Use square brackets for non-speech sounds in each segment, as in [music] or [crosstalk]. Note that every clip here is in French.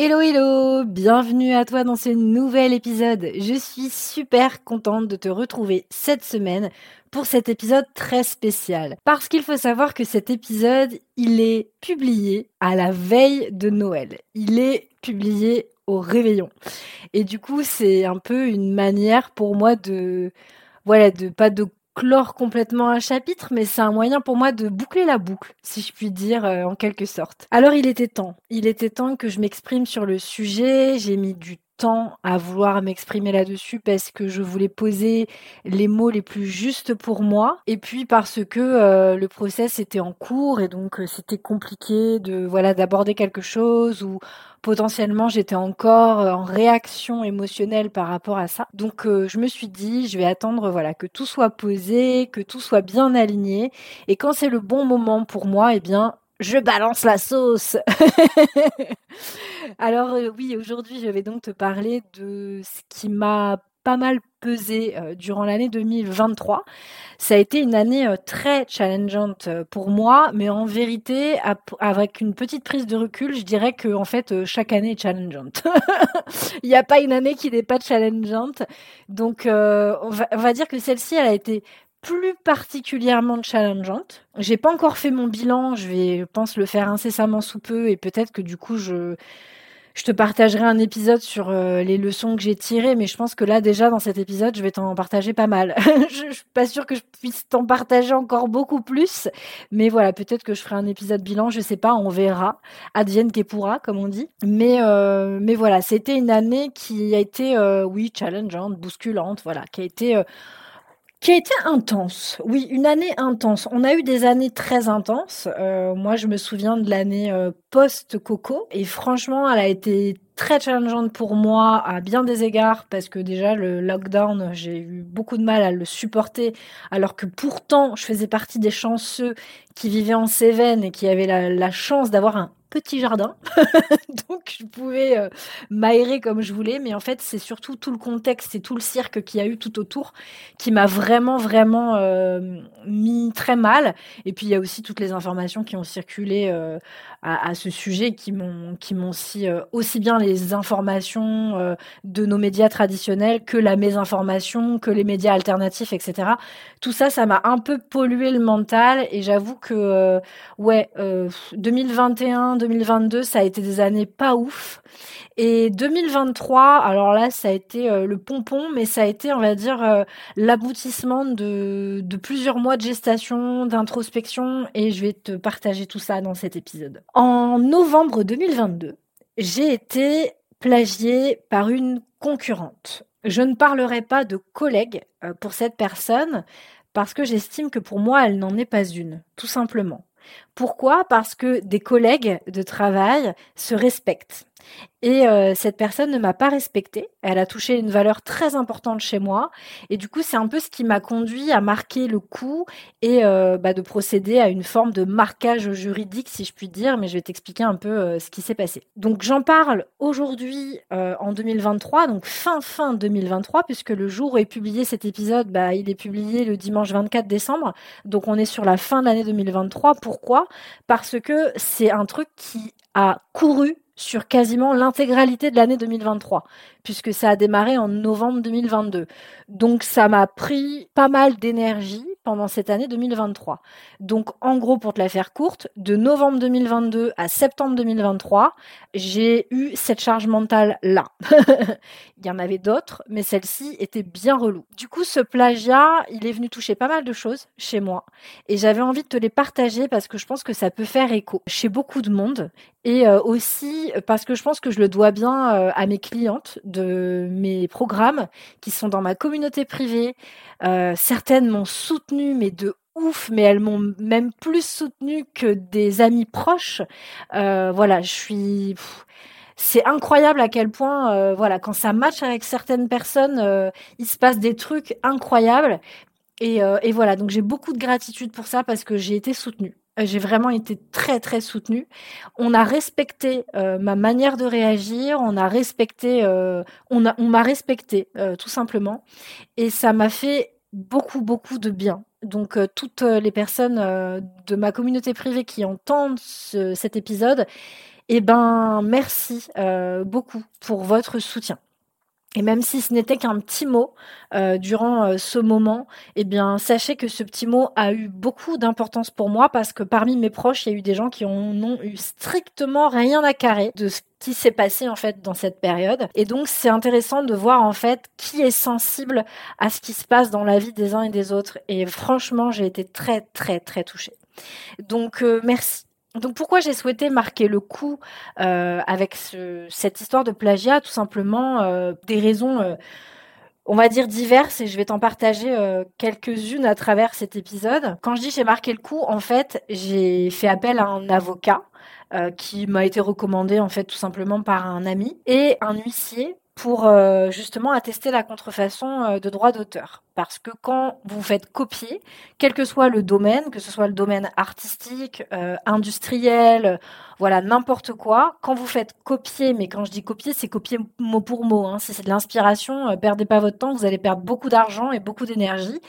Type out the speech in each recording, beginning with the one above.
Hello hello, bienvenue à toi dans ce nouvel épisode. Je suis super contente de te retrouver cette semaine pour cet épisode très spécial. Parce qu'il faut savoir que cet épisode, il est publié à la veille de Noël. Il est publié au réveillon. Et du coup, c'est un peu une manière pour moi de voilà, de pas de clore complètement un chapitre, mais c'est un moyen pour moi de boucler la boucle, si je puis dire, euh, en quelque sorte. Alors il était temps, il était temps que je m'exprime sur le sujet, j'ai mis du à vouloir m'exprimer là-dessus parce que je voulais poser les mots les plus justes pour moi et puis parce que euh, le process était en cours et donc euh, c'était compliqué de voilà d'aborder quelque chose ou potentiellement j'étais encore euh, en réaction émotionnelle par rapport à ça. Donc je me suis dit je vais attendre voilà que tout soit posé, que tout soit bien aligné et quand c'est le bon moment pour moi, eh bien je balance la sauce. [laughs] Alors euh, oui, aujourd'hui, je vais donc te parler de ce qui m'a pas mal pesé euh, durant l'année 2023. Ça a été une année euh, très challengeante pour moi, mais en vérité, avec une petite prise de recul, je dirais que en fait chaque année est challengeante. [laughs] Il n'y a pas une année qui n'est pas challengeante. Donc on va, on va dire que celle-ci, elle a été plus particulièrement challengeante. J'ai pas encore fait mon bilan, je vais, je pense, le faire incessamment sous peu et peut-être que du coup, je, je te partagerai un épisode sur euh, les leçons que j'ai tirées, mais je pense que là, déjà, dans cet épisode, je vais t'en partager pas mal. [laughs] je, je, suis pas sûre que je puisse t'en partager encore beaucoup plus, mais voilà, peut-être que je ferai un épisode bilan, je sais pas, on verra. Advienne que pourra, comme on dit. Mais, euh, mais voilà, c'était une année qui a été, euh, oui, challengeante, bousculante, voilà, qui a été qui a été intense. Oui, une année intense. On a eu des années très intenses. Euh, moi, je me souviens de l'année euh, post-Coco. Et franchement, elle a été très challengeante pour moi à bien des égards parce que déjà le lockdown, j'ai eu beaucoup de mal à le supporter alors que pourtant je faisais partie des chanceux qui vivaient en Cévennes et qui avaient la, la chance d'avoir un petit jardin, [laughs] donc je pouvais euh, m'aérer comme je voulais, mais en fait c'est surtout tout le contexte et tout le cirque qu'il y a eu tout autour qui m'a vraiment vraiment euh, mis très mal. Et puis il y a aussi toutes les informations qui ont circulé euh, à, ce sujet qui m'ont qui m'ont aussi bien les informations de nos médias traditionnels que la mésinformation, que les médias alternatifs, etc. Tout ça, ça m'a un peu pollué le mental et j'avoue que ouais 2021 2022, ça a été des années pas ouf. Et 2023, alors là, ça a été euh, le pompon, mais ça a été, on va dire, euh, l'aboutissement de, plusieurs mois de gestation, d'introspection, et je vais te partager tout ça dans cet épisode. En novembre 2022, j'ai été plagiée par une concurrente. Je ne parlerai pas de collègue euh, pour cette personne parce que j'estime que pour moi, elle n'en est pas une, tout simplement. Pourquoi? Parce que des collègues de travail se respectent. Et euh, cette personne ne m'a pas respectée. Elle a touché une valeur très importante chez moi. Et du coup, c'est un peu ce qui m'a conduit à marquer le coup et euh, bah, de procéder à une forme de marquage juridique, si je puis dire. Mais je vais t'expliquer un peu euh, ce qui s'est passé. Donc, j'en parle aujourd'hui en 2023, donc fin fin 2023, puisque le jour où est publié cet épisode, bah, il est publié le dimanche 24 décembre. Donc, on est sur la fin de l'année 2023. Pourquoi? Parce que c'est un truc qui a couru sur quasiment l'intégralité de l'année 2023, puisque ça a démarré en novembre 2022. Donc ça m'a pris pas mal d'énergie pendant cette année 2023. Donc en gros, pour te la faire courte, de novembre 2022 à septembre 2023, j'ai eu cette charge mentale là. [laughs] il y en avait d'autres, mais celle-ci était bien relou. Du coup, ce plagiat, il est venu toucher pas mal de choses chez moi, et j'avais envie de te les partager parce que je pense que ça peut faire écho chez beaucoup de monde, et euh, aussi parce que je pense que je le dois bien euh, à mes clientes de mes programmes qui sont dans ma communauté privée. Euh, certaines m'ont soutenu mais de ouf, mais elles m'ont même plus soutenue que des amis proches. Voilà, je suis. c'est incroyable à quel point, voilà, quand ça match avec certaines personnes, il se passe des trucs incroyables. Et voilà, donc j'ai beaucoup de gratitude pour ça parce que j'ai été soutenue. J'ai vraiment été très très soutenue. On a respecté ma manière de réagir, on a respecté, on a, on m'a respecté tout simplement, et ça m'a fait beaucoup beaucoup de bien. Donc euh, toutes euh, les personnes euh, de ma communauté privée qui entendent cet épisode, eh ben merci beaucoup pour votre soutien. Et même si ce n'était qu'un petit mot durant ce moment, eh bien sachez que ce petit mot a eu beaucoup d'importance pour moi parce que parmi mes proches, il y a eu des gens qui n'ont eu strictement rien à carrer de ce qui s'est passé en fait dans cette période. Et donc c'est intéressant de voir en fait qui est sensible à ce qui se passe dans la vie des uns et des autres. Et franchement, j'ai été très très très touchée. Donc euh, merci. Donc pourquoi j'ai souhaité marquer le coup euh, avec cette histoire de plagiat? Tout simplement euh, des raisons on va dire diverses et je vais t'en partager quelques-unes à travers cet épisode. Quand je dis j'ai marqué le coup, en fait, j'ai fait appel à un avocat euh, qui m'a été recommandé en fait tout simplement par un ami et un huissier pour euh, justement attester la contrefaçon euh, de droit d'auteur. Parce que quand vous faites copier, quel que soit le domaine, que ce soit le domaine artistique, industriel, voilà, n'importe quoi, quand vous faites copier, mais quand je dis copier, c'est copier mot pour mot. Hein, si c'est de l'inspiration, perdez pas votre temps, vous allez perdre beaucoup d'argent et beaucoup d'énergie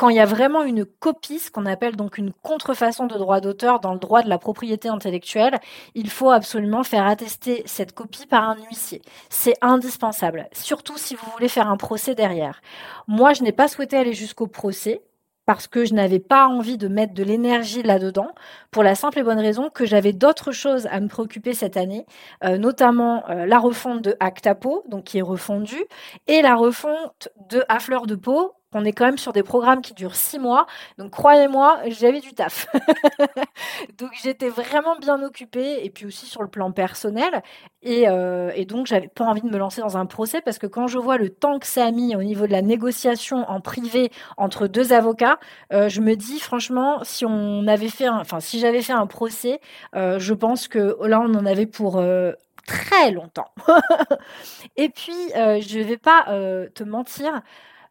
quand il y a vraiment une copie, ce qu'on appelle donc une contrefaçon de droit d'auteur dans le droit de la propriété intellectuelle, il faut absolument faire attester cette copie par un huissier. C'est indispensable, surtout si vous voulez faire un procès derrière. Moi, je n'ai pas souhaité aller jusqu'au procès parce que je n'avais pas envie de mettre de l'énergie là-dedans, pour la simple et bonne raison que j'avais d'autres choses à me préoccuper cette année, euh, notamment euh, la refonte de Actapo, donc qui est refondue, et la refonte de À fleur de peau, on est quand même sur des programmes qui durent six mois. Donc croyez-moi, j'avais du taf. [laughs] donc j'étais vraiment bien occupée et puis aussi sur le plan personnel. Et, euh, et donc j'avais pas envie de me lancer dans un procès parce que quand je vois le temps que ça a mis au niveau de la négociation en privé entre deux avocats, euh, je me dis franchement, si on avait fait, enfin si j'avais fait un procès, euh, je pense que là on en avait pour très longtemps. [laughs] et puis je vais pas te mentir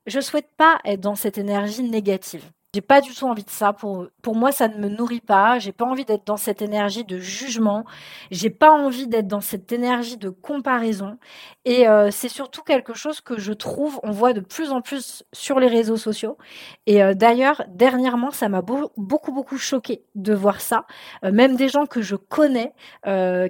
je souhaite pas être dans cette énergie négative. J'ai pas du tout envie de ça. Pour, pour moi, ça ne me nourrit pas. J'ai pas envie d'être dans cette énergie de jugement. J'ai pas envie d'être dans cette énergie de comparaison. Et euh, c'est surtout quelque chose que je trouve, on voit de plus en plus sur les réseaux sociaux. Et euh, d'ailleurs, dernièrement, ça m'a beaucoup, beaucoup choqué de voir ça. Euh, même des gens que je connais,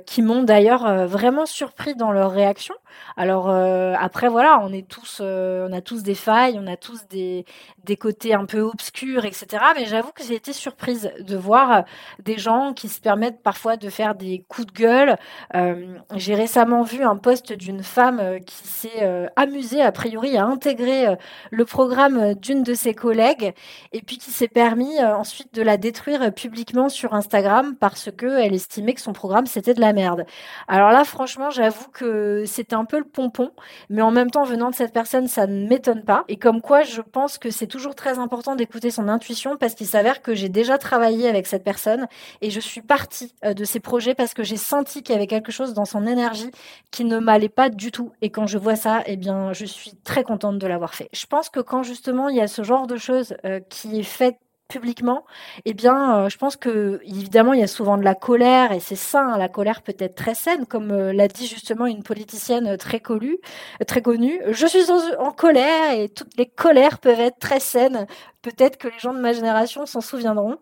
qui m'ont d'ailleurs vraiment surpris dans leur réaction. Alors après, voilà, on est tous, on a tous des failles, on a tous des, des côtés un peu obscurs etc. Mais j'avoue que j'ai été surprise de voir euh, des gens qui se permettent parfois de faire des coups de gueule. Euh, j'ai récemment vu un poste d'une femme euh, qui s'est amusée, a priori, à intégrer le programme d'une de ses collègues et puis qui s'est permis ensuite de la détruire publiquement sur Instagram parce qu'elle estimait que son programme c'était de la merde. Alors là, franchement, j'avoue que c'était un peu le pompon, mais en même temps, venant de cette personne, ça ne m'étonne pas. Et comme quoi, je pense que c'est toujours très important d'écouter son intuition parce qu'il s'avère que j'ai déjà travaillé avec cette personne et je suis partie euh, de ses projets parce que j'ai senti qu'il y avait quelque chose dans son énergie qui ne m'allait pas du tout. Et quand je vois ça, eh bien, je suis très contente de l'avoir fait. Je pense que quand justement il y a ce genre de choses euh, qui est fait publiquement, eh bien, euh, je pense que évidemment, il y a souvent de la colère et c'est ça, hein, la colère peut être très saine, comme euh, l'a dit justement une politicienne très connue. Très connue. Je suis en, colère et toutes les colères peuvent être très saines. Peut-être que les gens de ma génération s'en souviendront.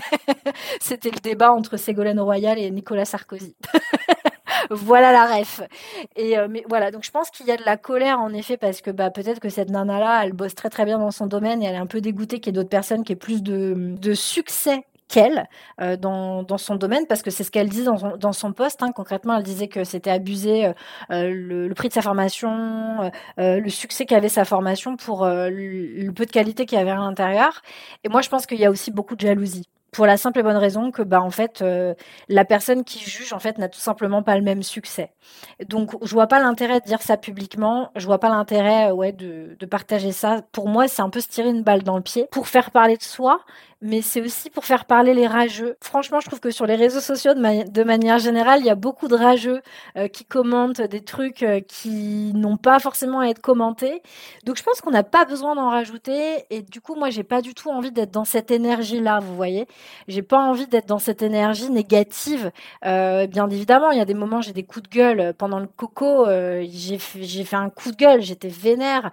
[laughs] C'était le débat entre Ségolène Royal et Nicolas Sarkozy. [laughs] voilà la ref. Et euh, mais voilà, donc je pense qu'il y a de la colère en effet parce que bah peut-être que cette nana là, elle bosse très très bien dans son domaine et elle est un peu dégoûtée qu'il y ait d'autres personnes qui aient plus de, de succès qu'elle euh, dans, dans, son domaine parce que c'est ce qu'elle dit dans son, dans son poste. Hein. Concrètement, elle disait que c'était abusé euh, le, le, prix de sa formation, le succès qu'avait sa formation pour le, le peu de qualité qu'il y avait à l'intérieur. Et moi, je pense qu'il y a aussi beaucoup de jalousie pour la simple et bonne raison que bah en fait euh, la personne qui juge en fait n'a tout simplement pas le même succès. Donc je vois pas l'intérêt de dire ça publiquement, je vois pas l'intérêt ouais de, de partager ça. Pour moi, c'est un peu se tirer une balle dans le pied pour faire parler de soi, mais c'est aussi pour faire parler les rageux. Franchement, je trouve que sur les réseaux sociaux, de, manière générale, il y a beaucoup de rageux euh, qui commentent des trucs euh, qui n'ont pas forcément à être commentés. Donc, je pense qu'on n'a pas besoin d'en rajouter. Et du coup, moi, j'ai pas du tout envie d'être dans cette énergie-là, vous voyez. J'ai pas envie d'être dans cette énergie négative. Euh, bien évidemment, il y a des moments, j'ai des coups de gueule. Pendant le coco, j'ai fait un coup de gueule, j'étais vénère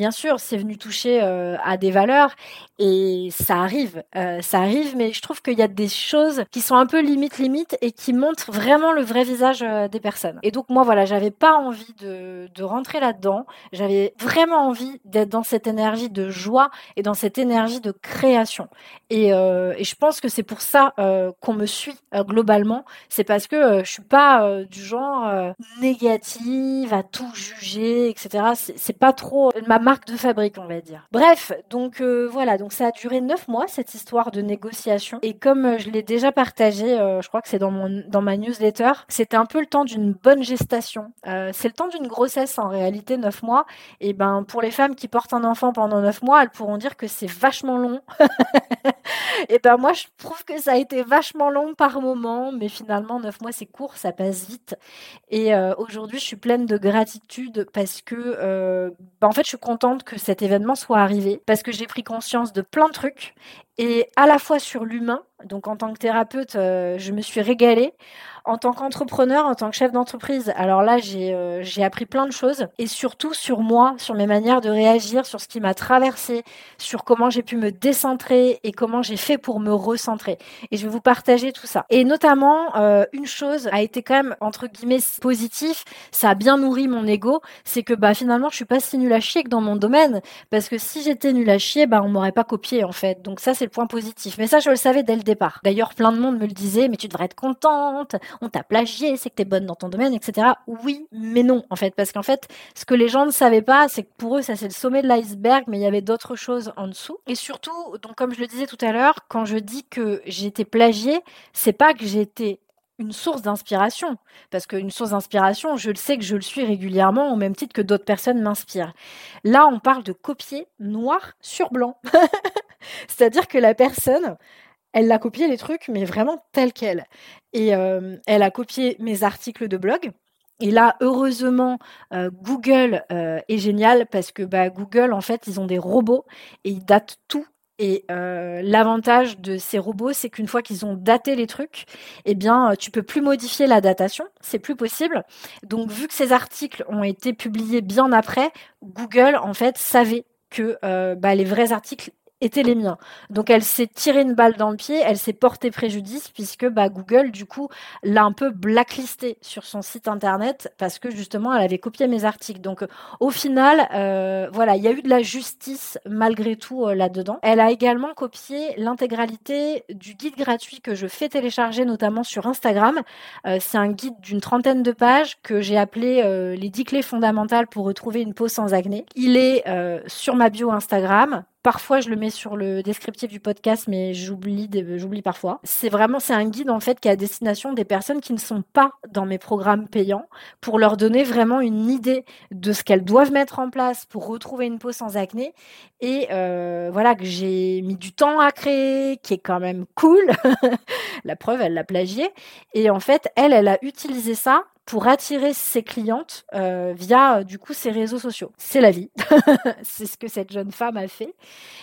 bien sûr, c'est venu toucher euh, à des valeurs et ça arrive, euh, ça arrive, mais je trouve qu'il y a des choses qui sont un peu limite limite et qui montrent vraiment le vrai visage euh, des personnes. Et donc moi voilà, j'avais pas envie de, rentrer là-dedans, j'avais vraiment envie d'être dans cette énergie de joie et dans cette énergie de création. Et, et je pense que c'est pour ça qu'on me suit globalement, c'est parce que je suis pas du genre négative à tout juger, etc. C'est pas trop ma marque de fabrique, on va dire. Bref, donc euh, voilà, donc ça a duré neuf mois cette histoire de négociation. Et comme euh, je l'ai déjà partagé, euh, je crois que c'est dans mon dans ma newsletter, c'était un peu le temps d'une bonne gestation. c'est le temps d'une grossesse en réalité, neuf mois. Et ben pour les femmes qui portent un enfant pendant neuf mois, elles pourront dire que c'est vachement long. [laughs] et ben moi je trouve que ça a été vachement long par moment, mais finalement neuf mois c'est court, ça passe vite. Et aujourd'hui je suis pleine de gratitude parce que ben, en fait je suis contente que cet événement soit arrivé parce que j'ai pris conscience de plein de trucs et à la fois sur l'humain. Donc en tant que thérapeute, euh, je me suis régalée. En tant qu'entrepreneur, en tant que chef d'entreprise, alors là, j'ai euh, appris plein de choses et surtout sur moi, sur mes manières de réagir, sur ce qui m'a traversé, sur comment j'ai pu me décentrer et comment j'ai fait pour me recentrer. Et je vais vous partager tout ça. Et notamment, euh, une chose a été quand même entre guillemets positif, ça a bien nourri mon ego, c'est que bah finalement, je suis pas si nulle à chier que dans mon domaine parce que si j'étais nulle à chier, bah on m'aurait pas copié en fait. Donc ça, c'est point positif. Mais ça, je le savais dès le départ. D'ailleurs, plein de monde me le disait, mais tu devrais être contente, on t'a plagié, c'est que t'es bonne dans ton domaine, etc. Oui, mais non, en fait. Parce qu'en fait, ce que les gens ne savaient pas, c'est que pour eux, ça c'est le sommet de l'iceberg, mais il y avait d'autres choses en dessous. Et surtout, donc comme je le disais tout à l'heure, quand je dis que j'ai été plagiée, c'est pas que j'ai été une source d'inspiration. Parce qu'une source d'inspiration, je le sais que je le suis régulièrement au même titre que d'autres personnes m'inspirent. Là, on parle de copier noir sur blanc. [laughs] C'est-à-dire que la personne, elle a copié les trucs, mais vraiment tel quel. Et euh, elle a copié mes articles de blog. Et là, heureusement, euh, Google euh, est génial parce que bah, Google, en fait, ils ont des robots et ils datent tout et l'avantage de ces robots, c'est qu'une fois qu'ils ont daté les trucs, eh bien, tu peux plus modifier la datation, c'est plus possible. Donc, vu que ces articles ont été publiés bien après, Google en fait savait que bah, les vrais articles étaient les miens. Donc elle s'est tirée une balle dans le pied, elle s'est portée préjudice puisque bah, Google du coup l'a un peu blacklisté sur son site internet parce que justement elle avait copié mes articles. Donc au final, euh, voilà, il y a eu de la justice malgré tout euh, là-dedans. Elle a également copié l'intégralité du guide gratuit que je fais télécharger notamment sur Instagram. Euh, c'est un guide d'une trentaine de pages que j'ai appelé les 10 clés fondamentales pour retrouver une peau sans acné. Il est sur ma bio Instagram. Parfois, je le mets sur le descriptif du podcast, mais j'oublie, j'oublie parfois. C'est vraiment, c'est un guide en fait qui est à destination des personnes qui ne sont pas dans mes programmes payants, pour leur donner vraiment une idée de ce qu'elles doivent mettre en place pour retrouver une peau sans acné. Et euh, voilà que j'ai mis du temps à créer, qui est quand même cool. [laughs] La preuve, elle l'a plagié. Et en fait, elle, elle a utilisé ça pour attirer ses clientes euh, via euh, du coup ses réseaux sociaux. C'est la vie, [laughs] c'est ce que cette jeune femme a fait.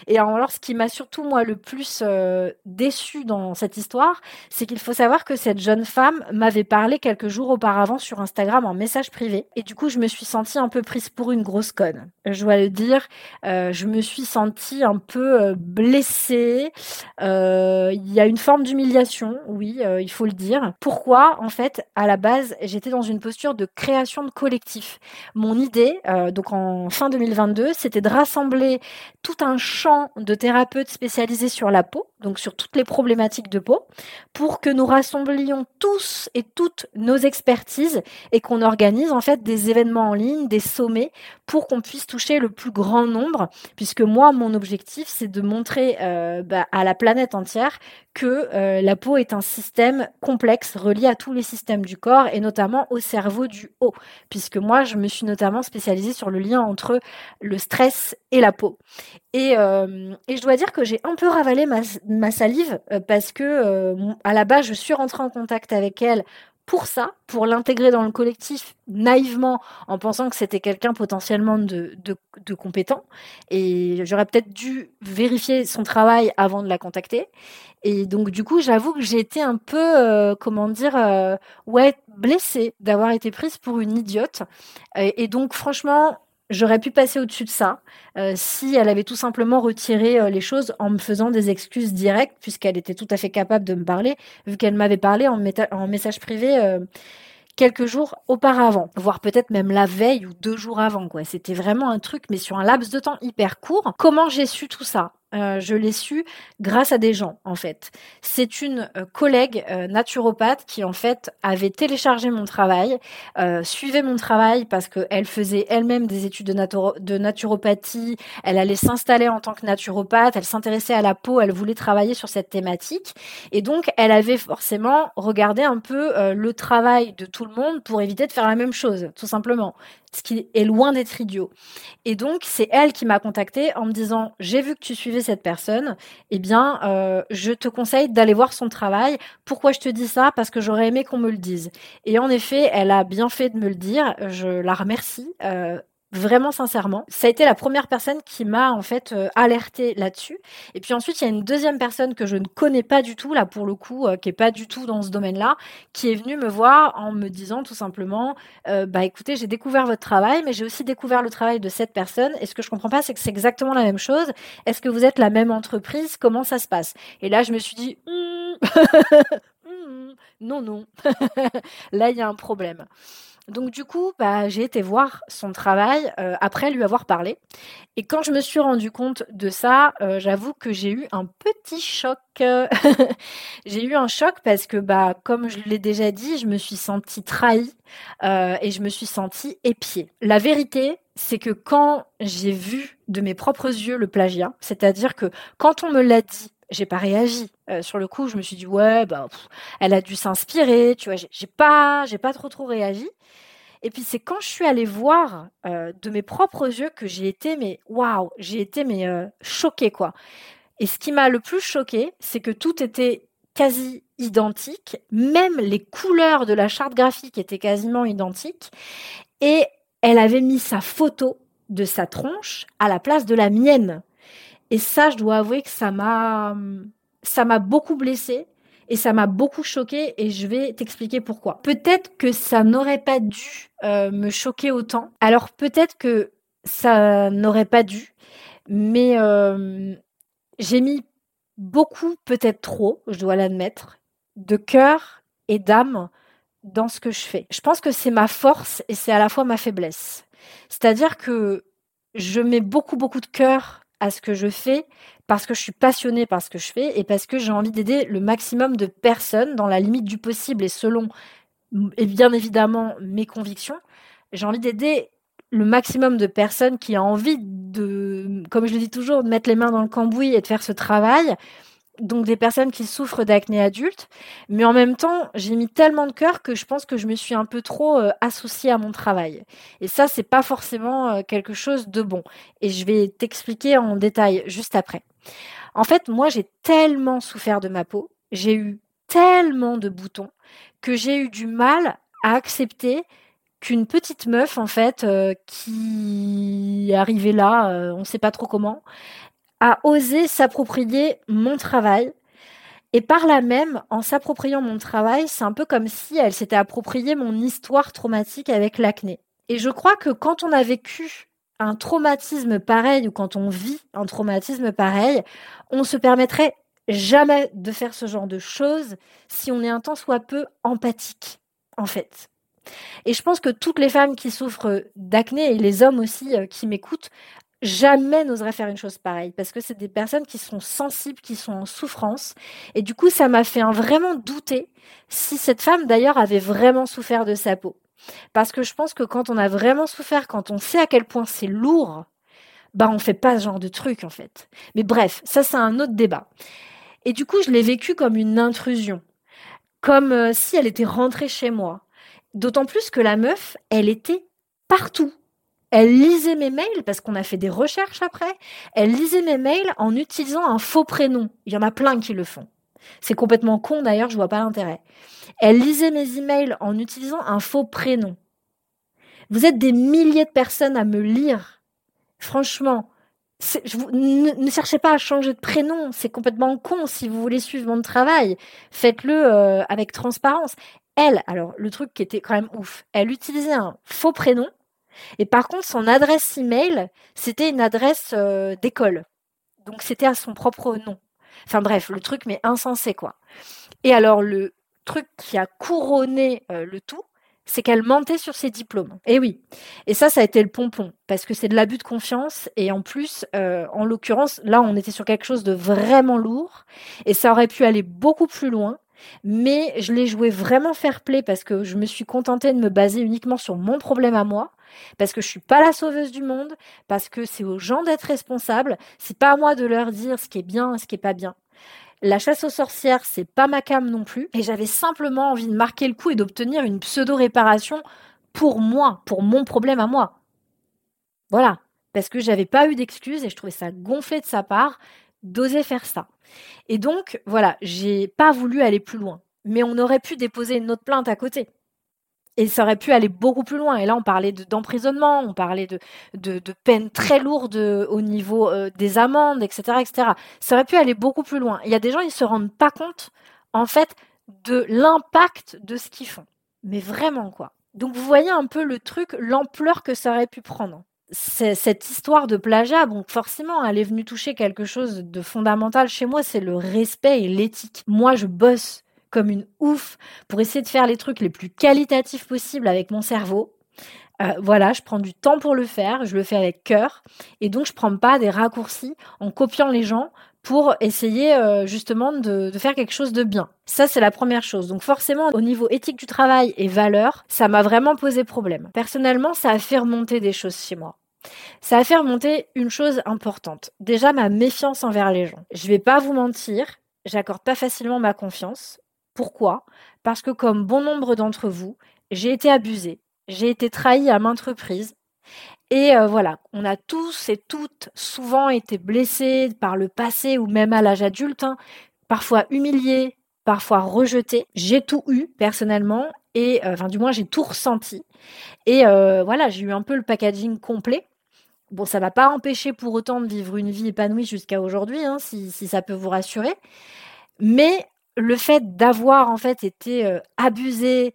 Et alors, ce qui m'a surtout moi le plus euh, déçu dans cette histoire, c'est qu'il faut savoir que cette jeune femme m'avait parlé quelques jours auparavant sur Instagram en message privé, et du coup je me suis sentie un peu prise pour une grosse conne. Je dois le dire, je me suis sentie un peu blessée. Il y a une forme d'humiliation, oui, il faut le dire. Pourquoi En fait, à la base, j'étais dans dans une posture de création de collectif. Mon idée, euh, donc en fin 2022, c'était de rassembler tout un champ de thérapeutes spécialisés sur la peau, donc sur toutes les problématiques de peau, pour que nous rassemblions tous et toutes nos expertises et qu'on organise en fait des événements en ligne, des sommets, pour qu'on puisse toucher le plus grand nombre, puisque moi, mon objectif, c'est de montrer euh, bah, à la planète entière que euh, la peau est un système complexe relié à tous les systèmes du corps et notamment au cerveau du haut, puisque moi je me suis notamment spécialisée sur le lien entre le stress et la peau. Et, euh, je dois dire que j'ai un peu ravalé ma, ma salive euh, parce que à la base je suis rentrée en contact avec elle pour ça, pour l'intégrer dans le collectif naïvement en pensant que c'était quelqu'un potentiellement de, de, compétent. Et j'aurais peut-être dû vérifier son travail avant de la contacter. Et donc du coup, j'avoue que j'ai été un peu, euh, comment dire, euh, ouais, blessée d'avoir été prise pour une idiote. et donc franchement, J'aurais pu passer au-dessus de ça euh, si elle avait tout simplement retiré euh, les choses en me faisant des excuses directes, puisqu'elle était tout à fait capable de me parler, vu qu'elle m'avait parlé en, message privé euh, quelques jours auparavant, voire peut-être même la veille ou deux jours avant. C'était vraiment un truc, mais sur un laps de temps hyper court. Comment j'ai su tout ça? Euh, je l'ai su grâce à des gens en fait. C'est une euh, collègue euh, naturopathe qui en fait avait téléchargé mon travail, suivait mon travail parce qu'elle faisait elle-même des études de, de naturopathie, elle allait s'installer en tant que naturopathe, elle s'intéressait à la peau, elle voulait travailler sur cette thématique. Et donc elle avait forcément regardé un peu le travail de tout le monde pour éviter de faire la même chose, tout simplement. Ce qui est loin d'être idiot. Et donc, c'est elle qui m'a contactée en me disant, j'ai vu que tu suivais cette personne, eh bien, euh, je te conseille d'aller voir son travail. Pourquoi je te dis ça? Parce que j'aurais aimé qu'on me le dise. Et en effet, elle a bien fait de me le dire. Je la remercie. Euh, vraiment sincèrement. Ça a été la première personne qui m'a en fait euh, alerté là-dessus. Et puis ensuite, il y a une deuxième personne que je ne connais pas du tout là pour le coup, euh, qui est pas du tout dans ce domaine-là, qui est venue me voir en me disant tout simplement, euh, bah écoutez, j'ai découvert votre travail, mais j'ai aussi découvert le travail de cette personne. Et ce que je comprends pas, c'est que c'est exactement la même chose. Est-ce que vous êtes la même entreprise? Comment ça se passe? Et là, je me suis dit, hmm, [laughs] non, non, [laughs] là il y a un problème. Donc du coup, bah, j'ai été voir son travail euh, après lui avoir parlé. Et quand je me suis rendu compte de ça, euh, j'avoue que j'ai eu un petit choc. [laughs] j'ai eu un choc parce que, bah, comme je l'ai déjà dit, je me suis sentie trahie euh, et je me suis sentie épiée. La vérité, c'est que quand j'ai vu de mes propres yeux le plagiat, c'est-à-dire que quand on me l'a dit j'ai pas réagi. sur le coup, je me suis dit ouais, bah, elle a dû s'inspirer, tu vois. J'ai pas, j'ai pas trop trop réagi. Et puis c'est quand je suis allée voir euh, de mes propres yeux que j'ai été mais waouh, j'ai été mais euh, choquée quoi. Et ce qui m'a le plus choquée, c'est que tout était quasi identique, même les couleurs de la charte graphique étaient quasiment identiques et elle avait mis sa photo de sa tronche à la place de la mienne. Et ça, je dois avouer que ça m'a ça m'a beaucoup blessée et ça m'a beaucoup choqué et je vais t'expliquer pourquoi. Peut-être que ça n'aurait pas dû euh, me choquer autant. Alors peut-être que ça n'aurait pas dû, mais euh, j'ai mis beaucoup, peut-être trop, je dois l'admettre, de cœur et d'âme dans ce que je fais. Je pense que c'est ma force et c'est à la fois ma faiblesse. C'est-à-dire que je mets beaucoup, beaucoup de cœur à ce que je fais parce que je suis passionnée par ce que je fais et parce que j'ai envie d'aider le maximum de personnes dans la limite du possible et selon, et bien évidemment, mes convictions. J'ai envie d'aider le maximum de personnes qui ont envie de, comme je le dis toujours, de mettre les mains dans le cambouis et de faire ce travail donc des personnes qui souffrent d'acné adulte, mais en même temps, j'ai mis tellement de cœur que je pense que je me suis un peu trop euh, associée à mon travail. Et ça, c'est pas forcément euh, quelque chose de bon. Et je vais t'expliquer en détail juste après. En fait, moi, j'ai tellement souffert de ma peau, j'ai eu tellement de boutons que j'ai eu du mal à accepter qu'une petite meuf en fait euh, qui arrivée là, on ne sait pas trop comment, a osé s'approprier mon travail. Et par là même, en s'appropriant mon travail, c'est un peu comme si elle s'était appropriée mon histoire traumatique avec l'acné. Et je crois que quand on a vécu un traumatisme pareil ou quand on vit un traumatisme pareil, on se permettrait jamais de faire ce genre de choses si on est un tant soit peu empathique, en fait. Et je pense que toutes les femmes qui souffrent d'acné et les hommes aussi euh, qui m'écoutent jamais n'oseraient faire une chose pareille parce que c'est des personnes qui sont sensibles, qui sont en souffrance. Et du coup, ça m'a fait vraiment douter si cette femme d'ailleurs avait vraiment souffert de sa peau. Parce que je pense que quand on a vraiment souffert, quand on sait à quel point c'est lourd, bah on fait pas ce genre de truc en fait. Mais bref, ça c'est un autre débat. Et du coup, je l'ai vécu comme une intrusion, comme euh, si elle était rentrée chez moi. D'autant plus que la meuf, elle était partout. Elle lisait mes mails parce qu'on a fait des recherches après. Elle lisait mes mails en utilisant un faux prénom. Il y en a plein qui le font. C'est complètement con d'ailleurs, je vois pas l'intérêt. Elle lisait mes emails en utilisant un faux prénom. Vous êtes des milliers de personnes à me lire. Franchement, ne, ne, cherchez pas à changer de prénom, c'est complètement con. Si vous voulez suivre mon travail, faites-le euh, avec transparence. Elle, alors le truc qui était quand même ouf, elle utilisait un faux prénom et par contre son adresse email, c'était une adresse euh, d'école. Donc c'était à son propre nom. Enfin bref, le truc mais insensé quoi. Et alors le truc qui a couronné euh, le tout, c'est qu'elle mentait sur ses diplômes. Et oui. Et ça, ça a été le pompon, parce que c'est de l'abus de confiance. Et en plus, euh, en l'occurrence, là, on était sur quelque chose de vraiment lourd, et ça aurait pu aller beaucoup plus loin. Mais je l'ai joué vraiment fair play parce que je me suis contentée de me baser uniquement sur mon problème à moi, parce que je suis pas la sauveuse du monde, parce que c'est aux gens d'être responsables. C'est pas à moi de leur dire ce qui est bien et ce qui est pas bien. La chasse aux sorcières, c'est pas ma cam non plus. Et j'avais simplement envie de marquer le coup et d'obtenir une pseudo-réparation pour moi, pour mon problème à moi. Voilà. Parce que j'avais pas eu d'excuses et je trouvais ça gonflé de sa part d'oser faire ça. Et donc, voilà, j'ai pas voulu aller plus loin. Mais on aurait pu déposer une autre plainte à côté. Et ça aurait pu aller beaucoup plus loin. Et là, on parlait d'emprisonnement, on parlait de, de, peines très lourdes au niveau euh, des amendes, etc., etc. Ça aurait pu aller beaucoup plus loin. Il y a des gens, ils se rendent pas compte, en fait, de l'impact de ce qu'ils font. Mais vraiment, quoi. Donc, vous voyez un peu le truc, l'ampleur que ça aurait pu prendre. Cette histoire de plagiat, bon, forcément, elle est venue toucher quelque chose de fondamental chez moi, c'est le respect et l'éthique. Moi, je bosse comme une ouf pour essayer de faire les trucs les plus qualitatifs possibles avec mon cerveau. Euh, voilà, je prends du temps pour le faire, je le fais avec cœur, et donc je prends pas des raccourcis en copiant les gens pour essayer euh, justement de, de, faire quelque chose de bien. Ça, c'est la première chose. Donc forcément, au niveau éthique du travail et valeur, ça m'a vraiment posé problème. Personnellement, ça a fait remonter des choses chez moi. Ça a fait remonter une chose importante. Déjà, ma méfiance envers les gens. Je vais pas vous mentir, j'accorde pas facilement ma confiance. Pourquoi? Parce que comme bon nombre d'entre vous, j'ai été abusée, j'ai été trahie à maintes reprises. Et euh, voilà, on a tous et toutes souvent été blessés par le passé ou même à l'âge adulte, hein. parfois humiliés, parfois rejetés. J'ai tout eu personnellement et euh, du moins j'ai tout ressenti. Et euh, voilà, j'ai eu un peu le packaging complet. Bon, ça m'a pas empêché pour autant de vivre une vie épanouie jusqu'à aujourd'hui, hein, si, si ça peut vous rassurer. Mais le fait d'avoir en fait été abusé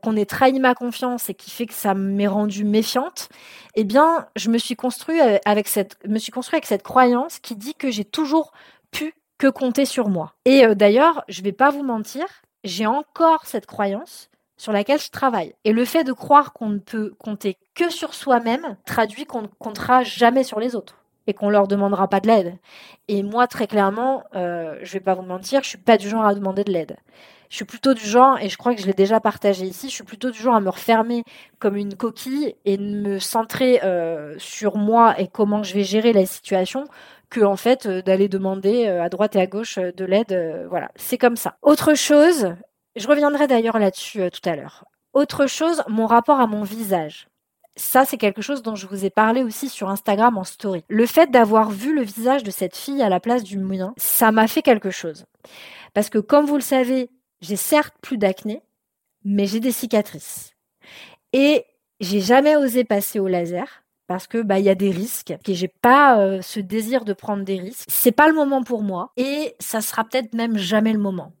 qu'on ait trahi ma confiance et qui fait que ça m'est rendue méfiante, eh bien, je me suis construit euh, avec cette, me suis avec cette croyance qui dit que j'ai toujours pu que compter sur moi. Et euh, d'ailleurs, je vais pas vous mentir, j'ai encore cette croyance sur laquelle je travaille. Et le fait de croire qu'on ne peut compter que sur soi-même traduit qu'on ne comptera jamais sur les autres et qu'on leur demandera pas de l'aide. Et moi, très clairement, euh, je vais pas vous mentir, je suis pas du genre à demander de l'aide. Je suis plutôt du genre, et je crois que je l'ai déjà partagé ici, je suis plutôt du genre à me refermer comme une coquille et me centrer euh, sur moi et comment je vais gérer la situation que en fait euh, d'aller demander euh, à droite et à gauche de l'aide. voilà, c'est comme ça. Autre chose, je reviendrai d'ailleurs là-dessus tout à l'heure. Autre chose, mon rapport à mon visage ça, c'est quelque chose dont je vous ai parlé aussi sur Instagram en story. Le fait d'avoir vu le visage de cette fille à la place du mien, ça m'a fait quelque chose. Parce que comme vous le savez, j'ai certes plus d'acné, mais j'ai des cicatrices. Et j'ai jamais osé passer au laser parce que bah il y a des risques et j'ai pas euh, ce désir de prendre des risques. C'est pas le moment pour moi et ça sera peut-être même jamais le moment.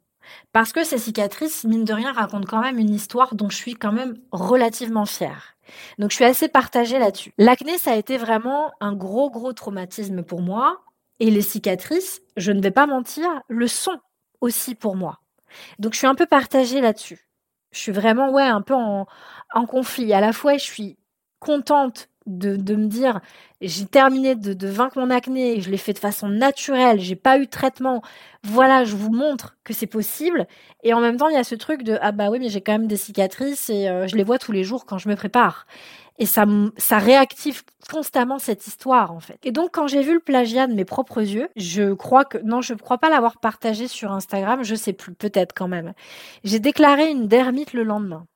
Parce que ces cicatrices, mine de rien, racontent quand même une histoire dont je suis quand même relativement fière. Donc je suis assez partagée là-dessus. L'acné, ça a été vraiment un gros, gros traumatisme pour moi. Et les cicatrices, je ne vais pas mentir, le sont aussi pour moi. Donc je suis un peu partagée là-dessus. Je suis vraiment, ouais, un peu en, en conflit. À la fois, je suis contente de, de me dire j'ai terminé de, de, vaincre mon acné, je l'ai fait de façon naturelle, j'ai pas eu de traitement. Voilà, je vous montre que c'est possible. Et en même temps, il y a ce truc de ah bah oui, mais j'ai quand même des cicatrices et euh, je les vois tous les jours quand je me prépare. Et ça, ça réactive constamment cette histoire, en fait. Et donc, quand j'ai vu le plagiat de mes propres yeux, je crois que, non, je crois pas l'avoir partagé sur Instagram, je sais plus, peut-être quand même. J'ai déclaré une dermite le lendemain.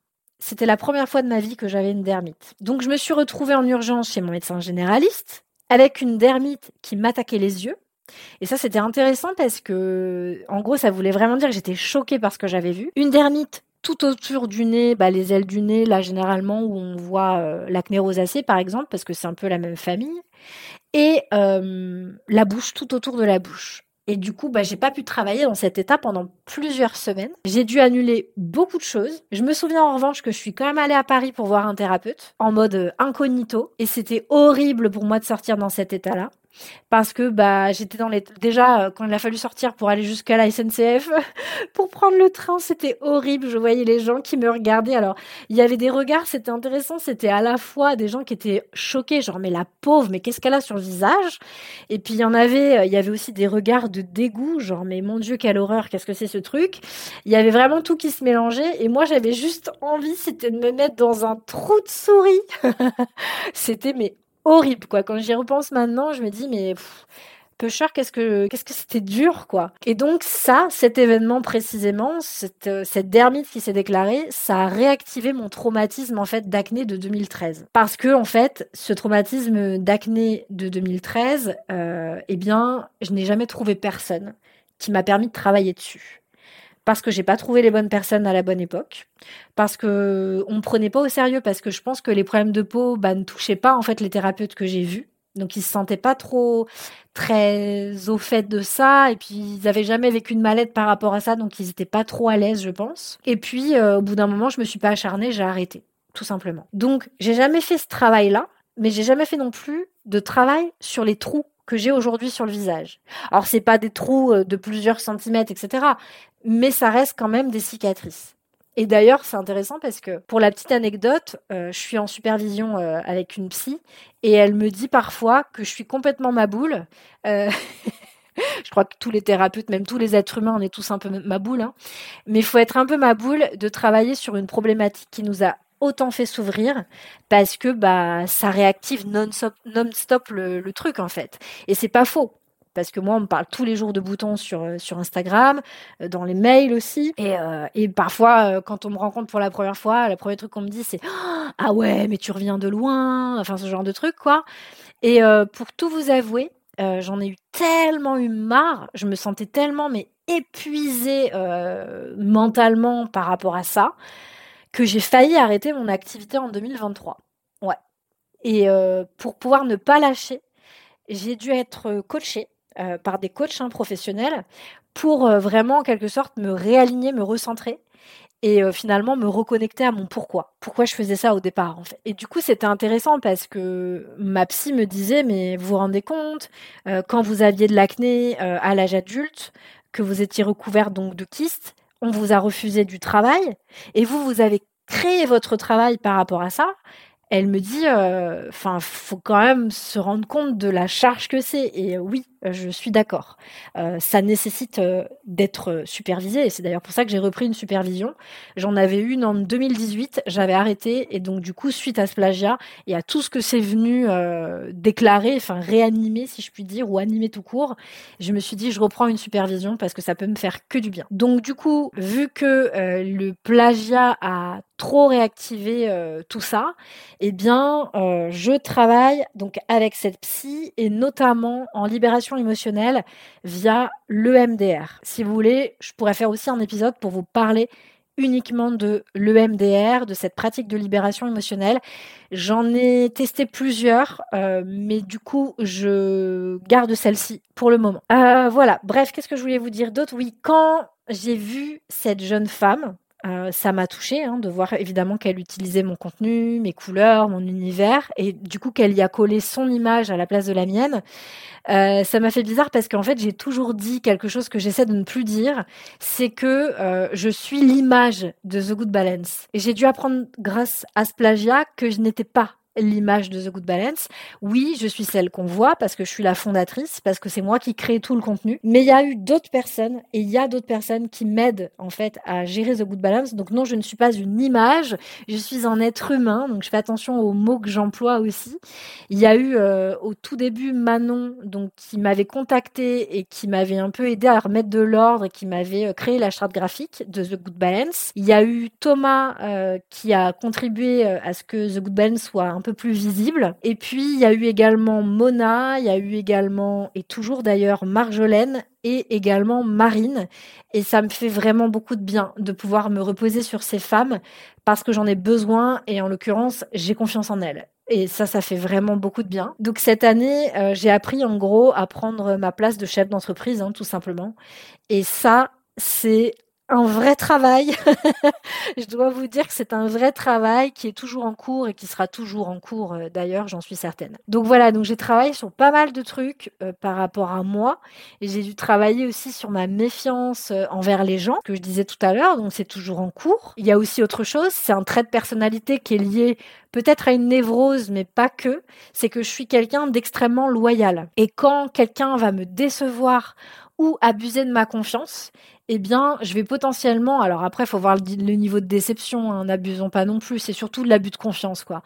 C'était la première fois de ma vie que j'avais une dermite. Donc, je me suis retrouvée en urgence chez mon médecin généraliste avec une dermite qui m'attaquait les yeux. Et ça, c'était intéressant parce que, en gros, ça voulait vraiment dire que j'étais choquée par ce que j'avais vu. Une dermite tout autour du nez, bah, les ailes du nez, là généralement où on voit euh, l'acné rosacée par exemple, parce que c'est un peu la même famille, et euh, la bouche, tout autour de la bouche. Et du coup, bah, j'ai pas pu travailler dans cet état pendant plusieurs semaines. J'ai dû annuler beaucoup de choses. Je me souviens en revanche que je suis quand même allée à Paris pour voir un thérapeute en mode euh, incognito. Et c'était horrible pour moi de sortir dans cet état-là parce que bah j'étais dans les déjà euh, quand il a fallu sortir pour aller jusqu'à la SNCF [laughs] pour prendre le train c'était horrible. Je voyais les gens qui me regardaient. Alors il y avait des regards c'était intéressant. C'était à la fois des gens qui étaient choqués genre mais la pauvre mais qu'est-ce qu'elle a sur le visage? Et puis il y en avait euh, il y avait aussi des regards de dégoût genre mais mon dieu quelle horreur qu'est-ce que c'est ce truc? Il y avait vraiment tout qui se mélangeait. Et moi j'avais juste envie c'était de me mettre dans un trou de souris. [laughs] C'était mais horrible, quoi. Quand j'y repense maintenant, je me dis, mais cher, qu'est-ce que qu'est-ce que c'était dur, quoi. Et donc ça, cet événement précisément, cette, euh, cette dermite qui s'est déclarée, ça a réactivé mon traumatisme en fait d'acné de 2013. Parce que en fait, ce traumatisme d'acné de 2013, euh, eh bien, je n'ai jamais trouvé personne qui m'a permis de travailler dessus parce que j'ai pas trouvé les bonnes personnes à la bonne époque, parce que on me prenait pas au sérieux, parce que je pense que les problèmes de peau bah, ne touchaient pas en fait les thérapeutes que j'ai vus. Donc ils se sentaient pas trop très au fait de ça et puis ils avaient jamais vécu une mallette par rapport à ça donc ils étaient pas trop à l'aise je pense. Et puis euh, au bout d'un moment je me suis pas acharnée, j'ai arrêté tout simplement. Donc j'ai jamais fait ce travail là, mais j'ai jamais fait non plus de travail sur les trous que j'ai aujourd'hui sur le visage. Alors c'est pas des trous euh, de plusieurs centimètres, etc. Mais ça reste quand même des cicatrices. Et d'ailleurs, c'est intéressant parce que pour la petite anecdote, euh, je suis en supervision euh, avec une psy et elle me dit parfois que je suis complètement ma boule. [laughs] je crois que tous les thérapeutes, même tous les êtres humains, on est tous un peu ma boule. Hein. Mais il faut être un peu ma boule de travailler sur une problématique qui nous a autant fait s'ouvrir parce que bah ça réactive non-stop non -stop le, le, truc en fait. Et c'est pas faux. Parce que moi, on me parle tous les jours de boutons sur, euh, sur Instagram, euh, dans les mails aussi. Et, euh, et parfois, quand on me rencontre pour la première fois, le premier truc qu'on me dit, c'est Ah ouais, mais tu reviens de loin. Enfin, ce genre de truc, quoi. Et pour tout vous avouer, j'en ai eu tellement eu marre. Je me sentais tellement, mais épuisée mentalement par rapport à ça que j'ai failli arrêter mon activité en 2023. Ouais. Et euh, pour pouvoir ne pas lâcher, j'ai dû être coachée euh, par des coachs hein, professionnels pour euh, vraiment, en quelque sorte, me réaligner, me recentrer et finalement me reconnecter à mon pourquoi. Pourquoi je faisais ça au départ, en fait. Et du coup, c'était intéressant parce que ma psy me disait, mais vous vous rendez compte, quand vous aviez de l'acné à l'âge adulte, que vous étiez recouvert donc de kystes, on vous a refusé du travail et vous, vous avez créé votre travail par rapport à ça. Elle me dit, euh, enfin, faut quand même se rendre compte de la charge que c'est. Et oui, je suis d'accord. Euh, ça nécessite euh, d'être supervisé et c'est d'ailleurs pour ça que j'ai repris une supervision. J'en avais une en 2018, j'avais arrêté et donc du coup suite à ce plagiat et à tout ce que c'est venu euh, déclarer, enfin réanimer si je puis dire ou animer tout court, je me suis dit je reprends une supervision parce que ça peut me faire que du bien. Donc du coup, vu que le plagiat a trop réactivé tout ça, eh bien je travaille donc avec cette psy et notamment en libération émotionnelle via l'EMDR. Si vous voulez, je pourrais faire aussi un épisode pour vous parler uniquement de l'EMDR, de cette pratique de libération émotionnelle. J'en ai testé plusieurs, euh, mais du coup, je garde celle-ci pour le moment. Euh, voilà, bref, qu'est-ce que je voulais vous dire d'autre? Oui, quand j'ai vu cette jeune femme, Euh, ça m'a touchée hein, de voir évidemment qu'elle utilisait mon contenu, mes couleurs, mon univers, et du coup qu'elle y a collé son image à la place de la mienne. Euh, ça m'a fait bizarre parce qu'en fait j'ai toujours dit quelque chose que j'essaie de ne plus dire, c'est que euh, je suis l'image de The Good Balance. Et j'ai dû apprendre grâce à ce que je n'étais pas l'image de The Good Balance. Oui, je suis celle qu'on voit parce que je suis la fondatrice, parce que c'est moi qui crée tout le contenu. Mais il y a eu d'autres personnes et il y a d'autres personnes qui m'aident en fait à gérer The Good Balance. Donc non, je ne suis pas une image, je suis un être humain. Donc je fais attention aux mots que j'emploie aussi. Il y a eu euh, au tout début Manon, donc qui m'avait contacté et qui m'avait un peu aidé à remettre de l'ordre et qui m'avait euh, créé la charte graphique de The Good Balance. Il y a eu Thomas euh, qui a contribué à ce que The Good Balance soit un peu plus visible. Et puis, il y a eu également Mona, il y a eu également, et toujours d'ailleurs, Marjolaine et également Marine. Et ça me fait vraiment beaucoup de bien de pouvoir me reposer sur ces femmes parce que j'en ai besoin et en l'occurrence, j'ai confiance en elles. Et ça, ça fait vraiment beaucoup de bien. Donc cette année, euh, j'ai appris en gros à prendre ma place de chef d'entreprise, hein, tout simplement. Et ça, c'est un vrai travail. [laughs] je dois vous dire que c'est un vrai travail qui est toujours en cours et qui sera toujours en cours euh, d'ailleurs, j'en suis certaine. Donc voilà, donc j'ai travaillé sur pas mal de trucs euh, par rapport à moi et j'ai dû travailler aussi sur ma méfiance euh, envers les gens que je disais tout à l'heure, donc c'est toujours en cours. Il y a aussi autre chose, c'est un trait de personnalité qui est lié peut-être à une névrose, mais pas que, c'est que je suis quelqu'un d'extrêmement loyal. Et quand quelqu'un va me décevoir ou abuser de ma confiance, eh bien, je vais potentiellement, alors après, il faut voir le, niveau de déception, hein, n'abusons pas non plus, c'est surtout de l'abus de confiance, quoi.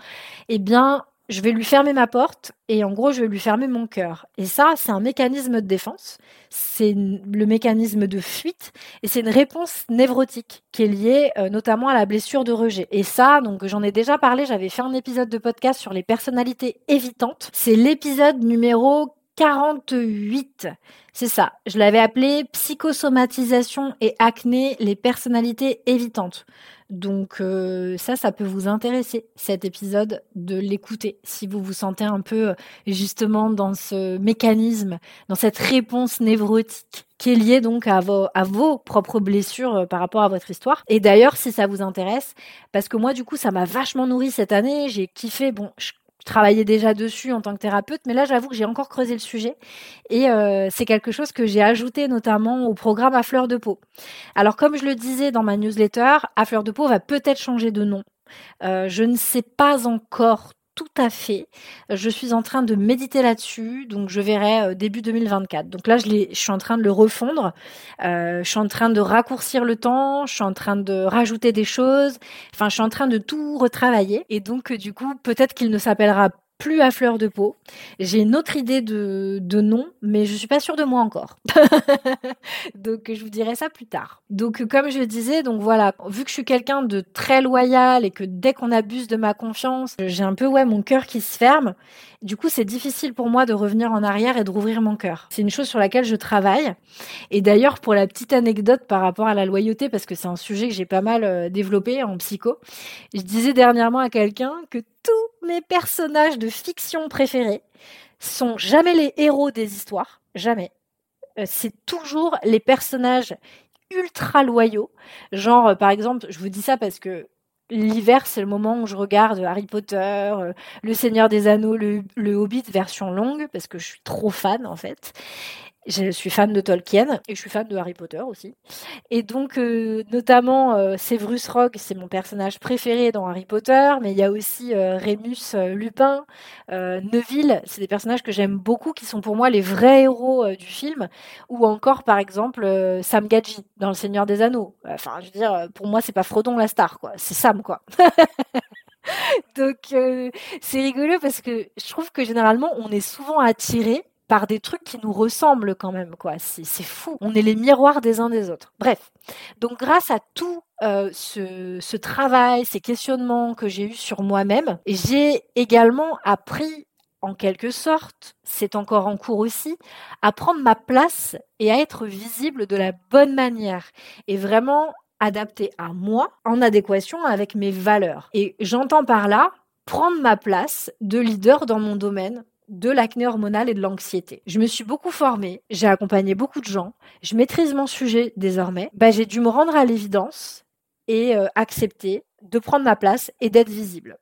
Eh bien, je vais lui fermer ma porte et en gros, je vais lui fermer mon cœur. Et ça, c'est un mécanisme de défense, c'est le mécanisme de fuite et c'est une réponse névrotique qui est liée euh, notamment à la blessure de rejet. Et ça, donc j'en ai déjà parlé, j'avais fait un épisode de podcast sur les personnalités évitantes. C'est l'épisode numéro 48. C'est ça. Je l'avais appelé psychosomatisation et acné, les personnalités évitantes. Donc euh, ça, ça peut vous intéresser, cet épisode, de l'écouter, si vous vous sentez un peu euh, justement dans ce mécanisme, dans cette réponse névrotique qui est liée donc à vos, à vos propres blessures euh, par rapport à votre histoire. Et d'ailleurs, si ça vous intéresse, parce que moi, du coup, ça m'a vachement nourri cette année, j'ai kiffé, bon, je travaillais déjà dessus en tant que thérapeute, mais là j'avoue que j'ai encore creusé le sujet et euh, c'est quelque chose que j'ai ajouté notamment au programme à fleur de peau. Alors comme je le disais dans ma newsletter, à fleur de peau va peut-être changer de nom. Euh, je ne sais pas encore tout à fait. Je suis en train de méditer là-dessus, donc je verrai euh, début 2024. Donc là, je, je suis en train de le refondre. Euh, je suis en train de raccourcir le temps. Je suis en train de rajouter des choses. Enfin, je suis en train de tout retravailler. Et donc, du coup, peut-être qu'il ne s'appellera plus à fleur de peau. J'ai une autre idée de, de nom, mais je suis pas sûre de moi encore. [laughs] donc je vous dirai ça plus tard. Donc comme je disais, donc voilà, vu que je suis quelqu'un de très loyal et que dès qu'on abuse de ma confiance, j'ai un peu ouais mon cœur qui se ferme. Du coup, c'est difficile pour moi de revenir en arrière et de rouvrir mon cœur. C'est une chose sur laquelle je travaille. Et d'ailleurs, pour la petite anecdote par rapport à la loyauté, parce que c'est un sujet que j'ai pas mal euh, développé en psycho, je disais dernièrement à quelqu'un que tous mes personnages de fiction préférés sont jamais les héros des histoires, jamais. Euh, c'est toujours les personnages ultra loyaux. Genre, euh, par exemple, je vous dis ça parce que l'hiver, c'est le moment où je regarde Harry Potter, euh, Le Seigneur des Anneaux, le, le, Hobbit version longue, parce que je suis trop fan en fait. Je suis fan de Tolkien et je suis fan de Harry Potter aussi. Et donc, euh, notamment, euh, Severus Rogue, c'est mon personnage préféré dans Harry Potter, mais il y a aussi euh, Rémus Lupin, Neville, c'est des personnages que j'aime beaucoup, qui sont pour moi les vrais héros du film, ou encore, par exemple, Sam Gadji dans Le Seigneur des Anneaux. Enfin, je veux dire, pour moi, c'est pas Frodon la star, quoi. C'est Sam, quoi. [laughs] donc, c'est rigolo parce que je trouve que généralement, on est souvent attiré par des trucs qui nous ressemblent quand même, quoi. C'est fou. On est les miroirs des uns des autres. Bref. Donc, grâce à tout euh, ce, ce travail, ces questionnements que j'ai eus sur moi-même, j'ai également appris en quelque sorte, c'est encore en cours aussi, à prendre ma place et à être visible de la bonne manière et vraiment adapté à moi en adéquation avec mes valeurs. Et j'entends par là prendre ma place de leader dans mon domaine de l'acné hormonal et de l'anxiété. Je me suis beaucoup formée, j'ai accompagné beaucoup de gens, je maîtrise mon sujet désormais. Bah, j'ai dû me rendre à l'évidence et euh, accepter de prendre ma place et d'être visible.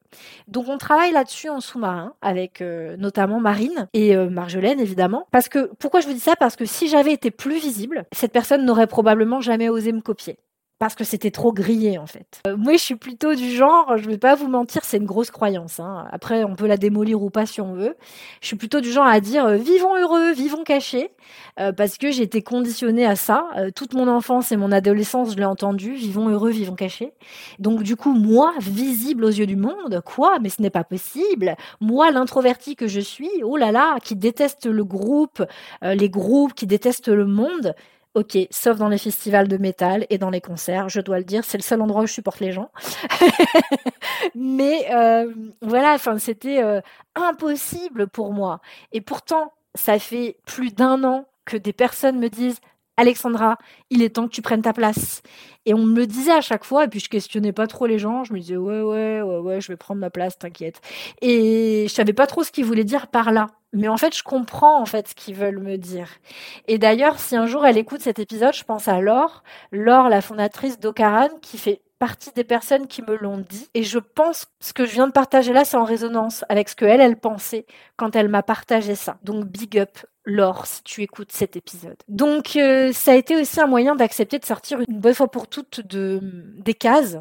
Donc on travaille là-dessus en sous-marin avec euh, notamment Marine et euh, Marjolaine évidemment. Parce que pourquoi je vous dis ça? Parce que si j'avais été plus visible, cette personne n'aurait probablement jamais osé me copier parce que c'était trop grillé en fait. Euh, moi, je suis plutôt du genre, je vais pas vous mentir, c'est une grosse croyance. Hein. Après, on peut la démolir ou pas si on veut. Je suis plutôt du genre à dire euh, vivons heureux, vivons cachés, euh, parce que j'ai été conditionnée à ça. toute mon enfance et mon adolescence, je l'ai entendu, vivons heureux, vivons cachés. Donc du coup, moi, visible aux yeux du monde, quoi Mais ce n'est pas possible. Moi, l'introverti que je suis, oh là là, qui déteste le groupe, les groupes, qui déteste le monde, Ok, sauf dans les festivals de métal et dans les concerts, je dois le dire, c'est le seul endroit où je supporte les gens. [laughs] Mais euh, voilà, c'était euh, impossible pour moi. Et pourtant, ça fait plus d'un an que des personnes me disent Alexandra, il est temps que tu prennes ta place. Et on me le disait à chaque fois, et puis je questionnais pas trop les gens. Je me disais ouais, ouais, ouais, ouais, je vais prendre ma place, t'inquiète. Et je savais pas trop ce qu'ils voulaient dire par là. Mais en fait, je comprends en fait ce qu'ils veulent me dire. Et d'ailleurs, si un jour elle écoute cet épisode, je pense à Laure, Laure, la fondatrice d'Okaran, qui fait partie des personnes qui me l'ont dit. Et je pense ce que je viens de partager là, c'est en résonance avec ce que elle, pensait quand elle m'a partagé ça. Donc big up Laure, si tu écoutes cet épisode. Donc euh, ça a été aussi un moyen d'accepter de sortir une bonne fois pour toutes de, des cases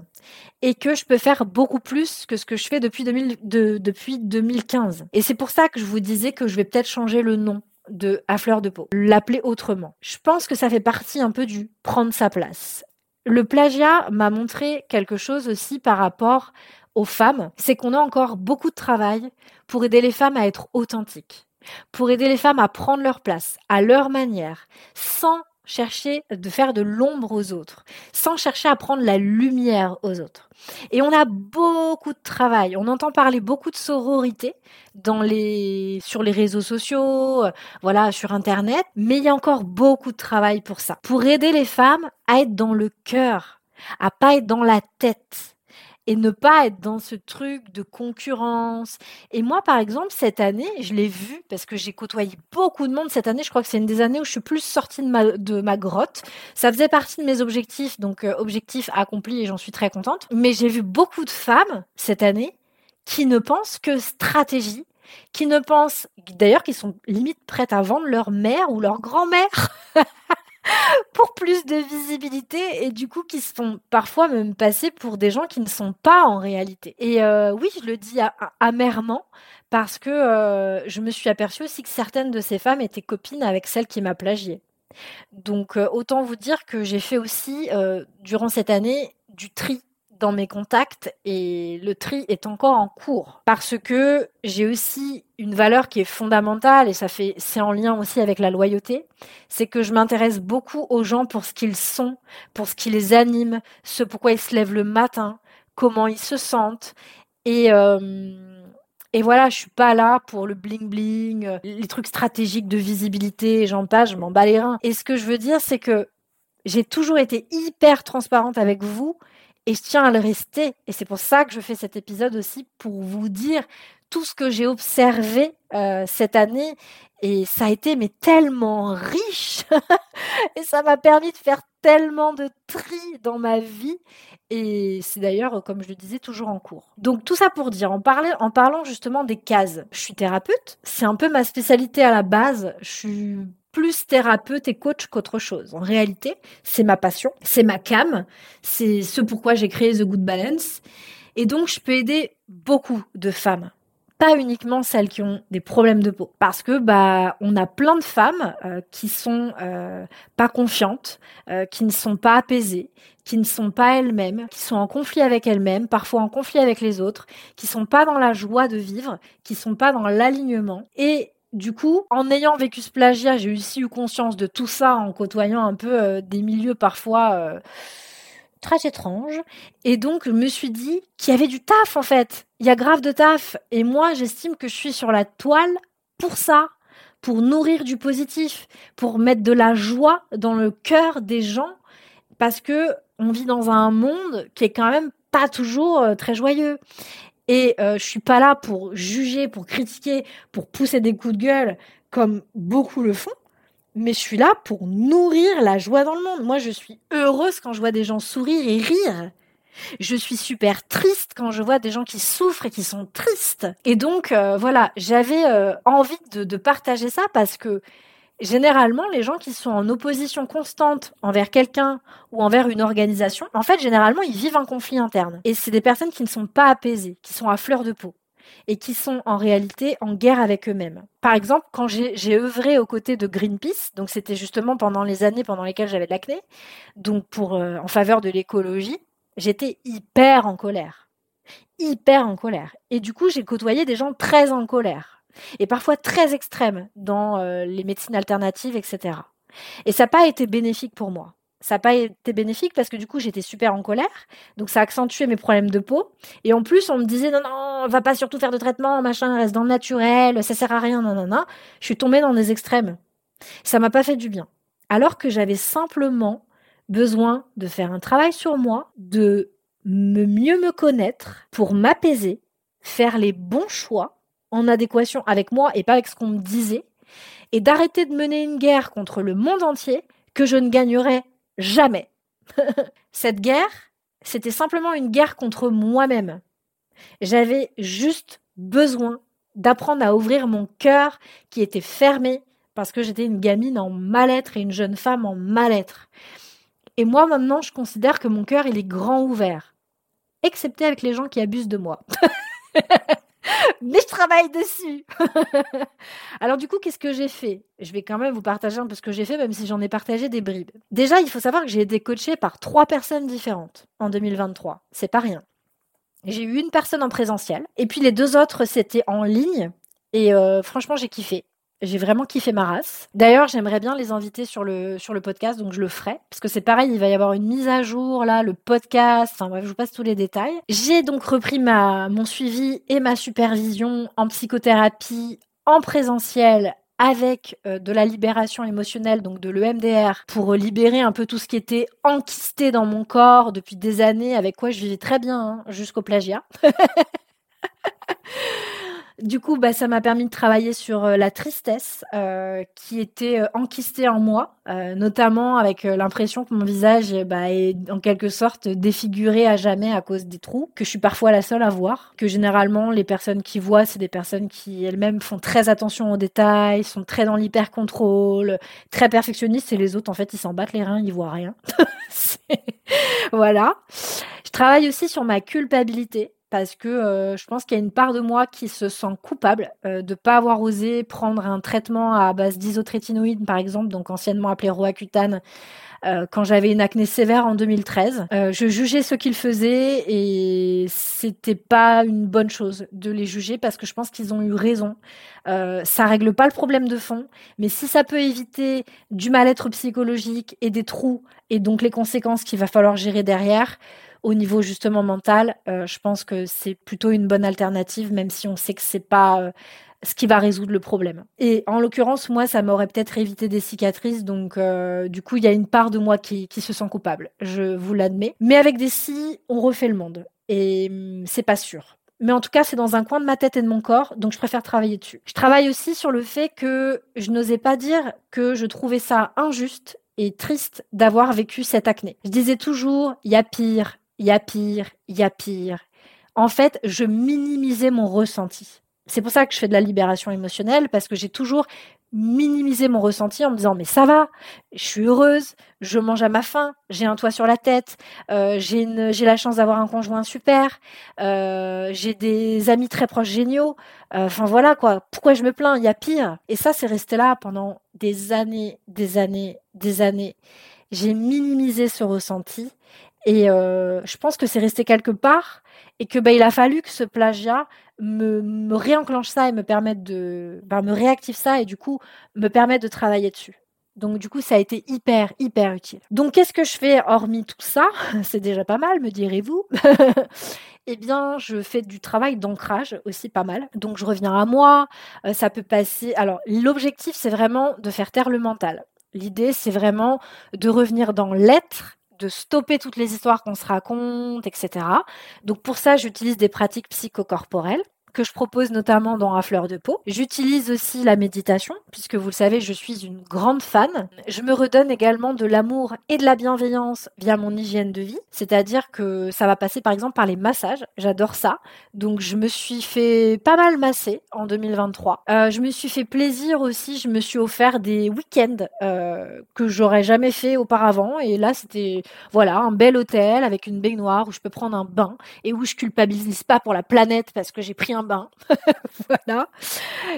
et que je peux faire beaucoup plus que ce que je fais depuis, 2000, depuis 2015. Et c'est pour ça que je vous disais que je vais peut-être changer le nom de à fleur de peau, l'appeler autrement. Je pense que ça fait partie un peu du prendre sa place. Le plagiat m'a montré quelque chose aussi par rapport aux femmes, c'est qu'on a encore beaucoup de travail pour aider les femmes à être authentiques pour aider les femmes à prendre leur place, à leur manière, sans chercher de faire de l'ombre aux autres, sans chercher à prendre la lumière aux autres. Et on a beaucoup de travail. On entend parler beaucoup de sororité sur les réseaux sociaux, euh, voilà, sur Internet, mais il y a encore beaucoup de travail pour ça. Pour aider les femmes à être dans le cœur, à pas être dans la tête et ne pas être dans ce truc de concurrence. Et moi, par exemple, cette année, je l'ai vu parce que j'ai côtoyé beaucoup de monde cette année. Je crois que c'est une des années où je suis plus sortie de ma, grotte. Ça faisait partie de mes objectifs, donc euh, objectif accompli et j'en suis très contente. Mais j'ai vu beaucoup de femmes cette année qui ne pensent que stratégie, qui ne pensent, d'ailleurs, qui sont limite prêtes à vendre leur mère ou leur grand-mère. [laughs] [laughs] pour plus de visibilité et du coup qui se font parfois même passer pour des gens qui ne sont pas en réalité. Et euh, oui, je le dis amèrement parce que euh, je me suis aperçue aussi que certaines de ces femmes étaient copines avec celle qui m'a plagié. Donc euh, autant vous dire que j'ai fait aussi durant cette année du tri dans mes contacts et le tri est encore en cours parce que j'ai aussi une valeur qui est fondamentale et ça fait c'est en lien aussi avec la loyauté, c'est que je m'intéresse beaucoup aux gens pour ce qu'ils sont, pour ce qui les anime, ce pourquoi ils se lèvent le matin, comment ils se sentent et euh, et voilà, je suis pas là pour le bling bling, les trucs stratégiques de visibilité, j'en passe, je m'en bats les reins. Et ce que je veux dire, c'est que j'ai toujours été hyper transparente avec vous et je tiens à le rester. Et c'est pour ça que je fais cet épisode aussi pour vous dire tout ce que j'ai observé euh, cette année. Et ça a été mais tellement riche. [laughs] et ça m'a permis de faire tellement de tri dans ma vie. Et c'est d'ailleurs, comme je le disais, toujours en cours. Donc tout ça pour dire, en, en parlant justement des cases, je suis thérapeute. C'est un peu ma spécialité à la base. Je suis plus thérapeute et coach qu'autre chose. En réalité, c'est ma passion, c'est ma cam, c'est ce pourquoi j'ai créé The Good Balance. Et donc, je peux aider beaucoup de femmes. Pas uniquement celles qui ont des problèmes de peau, parce que bah on a plein de femmes euh, qui sont euh, pas confiantes, euh, qui ne sont pas apaisées, qui ne sont pas elles-mêmes, qui sont en conflit avec elles-mêmes, parfois en conflit avec les autres, qui sont pas dans la joie de vivre, qui sont pas dans l'alignement. Et du coup, en ayant vécu ce plagiat, j'ai aussi eu conscience de tout ça en côtoyant un peu euh, des milieux parfois euh, très étranges. Et donc, je me suis dit qu'il y avait du taf en fait. Il y a grave de taf. Et moi, j'estime que je suis sur la toile pour ça, pour nourrir du positif, pour mettre de la joie dans le cœur des gens, parce que on vit dans un monde qui est quand même pas toujours euh, très joyeux. Et euh, je suis pas là pour juger, pour critiquer, pour pousser des coups de gueule comme beaucoup le font, mais je suis là pour nourrir la joie dans le monde. Moi, je suis heureuse quand je vois des gens sourire et rire. Je suis super triste quand je vois des gens qui souffrent et qui sont tristes. Et donc, euh, voilà, j'avais euh, envie de, de partager ça parce que généralement, les gens qui sont en opposition constante envers quelqu'un ou envers une organisation, en fait, généralement, ils vivent un conflit interne. Et c'est des personnes qui ne sont pas apaisées, qui sont à fleur de peau et qui sont en réalité en guerre avec eux-mêmes. Par exemple, quand j'ai œuvré aux côtés de Greenpeace, donc c'était justement pendant les années pendant lesquelles j'avais de l'acné, donc pour euh, en faveur de l'écologie, j'étais hyper en colère, hyper en colère. Et du coup, j'ai côtoyé des gens très en colère et parfois très extrêmes dans euh, les médecines alternatives, etc. Et ça n'a pas été bénéfique pour moi ça n'a pas été bénéfique parce que du coup j'étais super en colère, donc ça a accentué mes problèmes de peau. Et en plus on me disait non non, va pas surtout faire de traitement, machin, reste dans le naturel, ça sert à rien, non non non. Je suis tombée dans des extrêmes. Ça m'a pas fait du bien. Alors que j'avais simplement besoin de faire un travail sur moi, de me mieux me connaître pour m'apaiser, faire les bons choix en adéquation avec moi et pas avec ce qu'on me disait, et d'arrêter de mener une guerre contre le monde entier que je ne gagnerais Jamais. [laughs] Cette guerre, c'était simplement une guerre contre moi-même. J'avais juste besoin d'apprendre à ouvrir mon cœur qui était fermé parce que j'étais une gamine en mal-être et une jeune femme en mal-être. Et moi, maintenant, je considère que mon cœur, il est grand ouvert. Excepté avec les gens qui abusent de moi. [laughs] mais je travaille dessus. [laughs] Alors du coup, qu'est-ce que j'ai fait? Je vais quand même vous partager un peu ce que j'ai fait, même si j'en ai partagé des bribes. Déjà, il faut savoir que j'ai été coachée par trois personnes différentes en 2023. C'est pas rien. J'ai eu une personne en présentiel, et puis les deux autres, c'était en ligne. Et euh, franchement, j'ai kiffé. J'ai vraiment kiffé ma race. D'ailleurs, j'aimerais bien les inviter sur le, sur le podcast, donc je le ferai. Parce que c'est pareil, il va y avoir une mise à jour, là, le podcast. Enfin bref, je vous passe tous les détails. J'ai donc repris ma, mon suivi et ma supervision en psychothérapie en présentiel avec euh, de la libération émotionnelle, donc de l'EMDR, pour libérer un peu tout ce qui était enquisté dans mon corps depuis des années, avec quoi je vivais très bien, hein, jusqu'au plagiat. [laughs] Du coup, bah, ça m'a permis de travailler sur euh, la tristesse euh, qui était euh, enquistée en moi, notamment avec l'impression que mon visage bah, est en quelque sorte défiguré à jamais à cause des trous, que je suis parfois la seule à voir, que généralement les personnes qui voient, c'est des personnes qui elles-mêmes font très attention aux détails, sont très dans l'hyper-contrôle, très perfectionnistes, et les autres, en fait, ils s'en battent les reins, ils voient rien. [laughs] voilà. Je travaille aussi sur ma culpabilité parce que euh, je pense qu'il y a une part de moi qui se sent coupable euh, de pas avoir osé prendre un traitement à base d'isotrétinoïdes, par exemple, donc anciennement appelé Roaccutane, euh, quand j'avais une acné sévère en 2013. Euh, je jugeais ce qu'ils faisaient et c'était pas une bonne chose de les juger parce que je pense qu'ils ont eu raison. Ça règle pas le problème de fond, mais si ça peut éviter du mal-être psychologique et des trous et donc les conséquences qu'il va falloir gérer derrière, au niveau justement mental, euh, je pense que c'est plutôt une bonne alternative, même si on sait que c'est pas euh, ce qui va résoudre le problème. Et en l'occurrence, moi, ça m'aurait peut-être évité des cicatrices, donc euh, du coup, il y a une part de moi qui, qui se sent coupable, je vous l'admets. Mais avec des si, on refait le monde, et hum, c'est pas sûr. Mais en tout cas, c'est dans un coin de ma tête et de mon corps, donc je préfère travailler dessus. Je travaille aussi sur le fait que je n'osais pas dire que je trouvais ça injuste et triste d'avoir vécu cette acné. Je disais toujours, il y a pire, il y a pire, il y a pire. En fait, je minimisais mon ressenti. C'est pour ça que je fais de la libération émotionnelle, parce que j'ai toujours minimisé mon ressenti en me disant mais ça va, je suis heureuse, je mange à ma faim, j'ai un toit sur la tête, euh, j'ai la chance d'avoir un conjoint super, euh, j'ai des amis très proches géniaux, euh, enfin voilà quoi. Pourquoi je me plains? Il y a pire. Et ça c'est resté là pendant des années, des années, des années. J'ai minimisé ce ressenti et euh, je pense que c'est resté quelque part et que bah, il a fallu que ce plagiat me, me réenclenche ça et me permette de bah, me réactive ça et du coup me permette de travailler dessus. Donc du coup, ça a été hyper, hyper utile. Donc qu'est-ce que je fais hormis tout ça? [laughs] C'est déjà pas mal, me direz-vous. [laughs] eh bien, je fais du travail d'ancrage aussi pas mal. Donc je reviens à moi. Euh, ça peut passer. Alors l'objectif, c'est vraiment de faire taire le mental. L'idée, c'est vraiment de revenir dans l'être de stopper toutes les histoires qu'on se raconte, etc. Donc pour ça, j'utilise des pratiques psychocorporelles que je propose notamment dans À fleur de peau. J'utilise aussi la méditation, puisque vous le savez, je suis une grande fan. Je me redonne également de l'amour et de la bienveillance via mon hygiène de vie, c'est-à-dire que ça va passer par exemple par les massages. J'adore ça. Donc je me suis fait pas mal masser en 2023. Euh, je me suis fait plaisir aussi. Je me suis offert des week-ends euh, que j'aurais jamais fait auparavant. Et là, c'était voilà un bel hôtel avec une baignoire où je peux prendre un bain et où je culpabilise pas pour la planète parce que j'ai pris un bain. [laughs] voilà.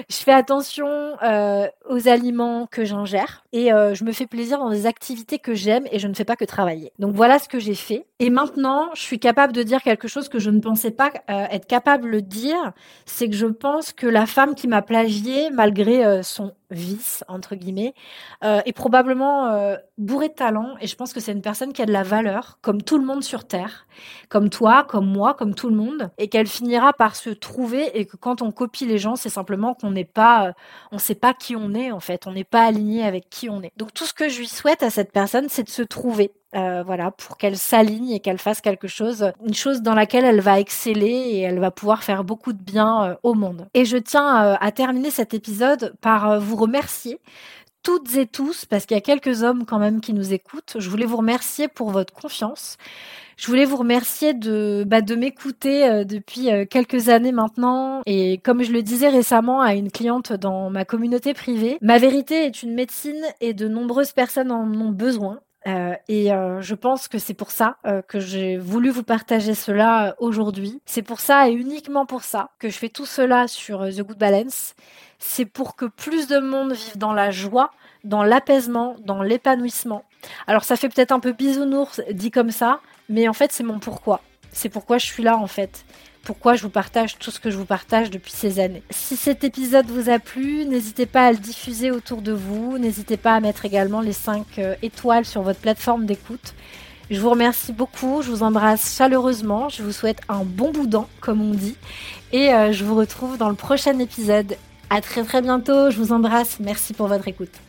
Je fais attention euh, aux aliments que j'ingère et euh, je me fais plaisir dans des activités que j'aime et je ne fais pas que travailler. Donc voilà ce que j'ai fait. Et maintenant, je suis capable de dire quelque chose que je ne pensais pas euh, être capable de dire, c'est que je pense que la femme qui m'a plagié, malgré son vice entre guillemets euh, est probablement euh, bourré de talent. Et je pense que c'est une personne qui a de la valeur comme tout le monde sur terre comme toi comme moi comme tout le monde. Et qu'elle finira par se trouver et que quand on copie les gens c'est simplement qu'on n'est pas euh, on sait pas qui on est en fait. On n'est pas aligné avec qui on est. Donc tout ce que je lui souhaite à cette personne c'est de se trouver euh, voilà, pour qu'elle s'aligne et qu'elle fasse quelque chose, une chose dans laquelle elle va exceller et elle va pouvoir faire beaucoup de bien euh, au monde. Et je tiens euh, à terminer cet épisode par vous remercier toutes et tous, parce qu'il y a quelques hommes quand même qui nous écoutent. Je voulais vous remercier pour votre confiance. Je voulais vous remercier de, bah, de m'écouter depuis quelques années maintenant. Et comme je le disais récemment à une cliente dans ma communauté privée, ma vérité est une médecine et de nombreuses personnes en ont besoin. Euh, et euh, je pense que c'est pour ça euh, que j'ai voulu vous partager cela aujourd'hui. C'est pour ça et uniquement pour ça que je fais tout cela sur The Good Balance. C'est pour que plus de monde vive dans la joie, dans l'apaisement, dans l'épanouissement. Alors ça fait peut-être un peu bisounours dit comme ça, mais en fait c'est mon pourquoi. C'est pourquoi je suis là en fait pourquoi je vous partage tout ce que je vous partage depuis ces années. Si cet épisode vous a plu, n'hésitez pas à le diffuser autour de vous, n'hésitez pas à mettre également les 5 euh, étoiles sur votre plateforme d'écoute. Je vous remercie beaucoup, je vous embrasse chaleureusement, je vous souhaite un bon boudin, comme on dit, et euh, je vous retrouve dans le prochain épisode. À très très bientôt, je vous embrasse, merci pour votre écoute.